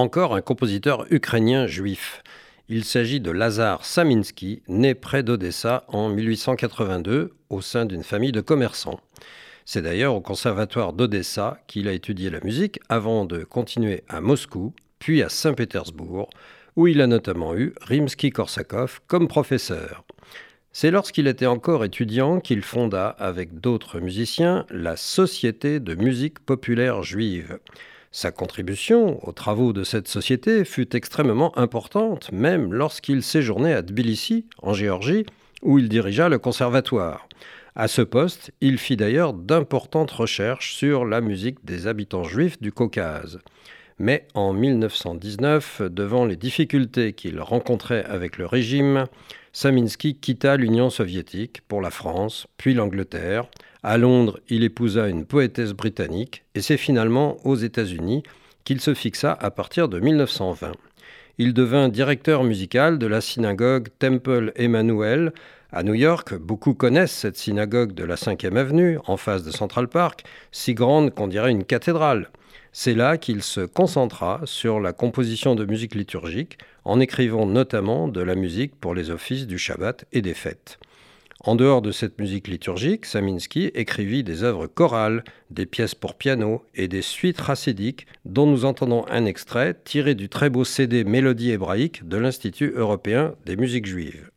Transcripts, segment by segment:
encore un compositeur ukrainien juif. Il s'agit de Lazar Saminsky, né près d'Odessa en 1882 au sein d'une famille de commerçants. C'est d'ailleurs au conservatoire d'Odessa qu'il a étudié la musique avant de continuer à Moscou, puis à Saint-Pétersbourg, où il a notamment eu Rimsky-Korsakov comme professeur. C'est lorsqu'il était encore étudiant qu'il fonda, avec d'autres musiciens, la Société de musique populaire juive. Sa contribution aux travaux de cette société fut extrêmement importante, même lorsqu'il séjournait à Tbilissi, en Géorgie, où il dirigea le conservatoire. À ce poste, il fit d'ailleurs d'importantes recherches sur la musique des habitants juifs du Caucase. Mais en 1919, devant les difficultés qu'il rencontrait avec le régime, Saminsky quitta l'Union soviétique pour la France, puis l'Angleterre. À Londres, il épousa une poétesse britannique et c'est finalement aux États-Unis qu'il se fixa à partir de 1920. Il devint directeur musical de la synagogue Temple Emmanuel à New York. Beaucoup connaissent cette synagogue de la 5e avenue, en face de Central Park, si grande qu'on dirait une cathédrale. C'est là qu'il se concentra sur la composition de musique liturgique, en écrivant notamment de la musique pour les offices du Shabbat et des fêtes. En dehors de cette musique liturgique, Saminsky écrivit des œuvres chorales, des pièces pour piano et des suites racidiques dont nous entendons un extrait tiré du très beau CD Mélodie hébraïque de l'Institut européen des musiques juives.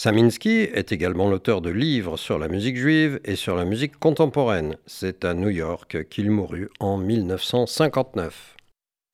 Saminsky est également l'auteur de livres sur la musique juive et sur la musique contemporaine. C'est à New York qu'il mourut en 1959.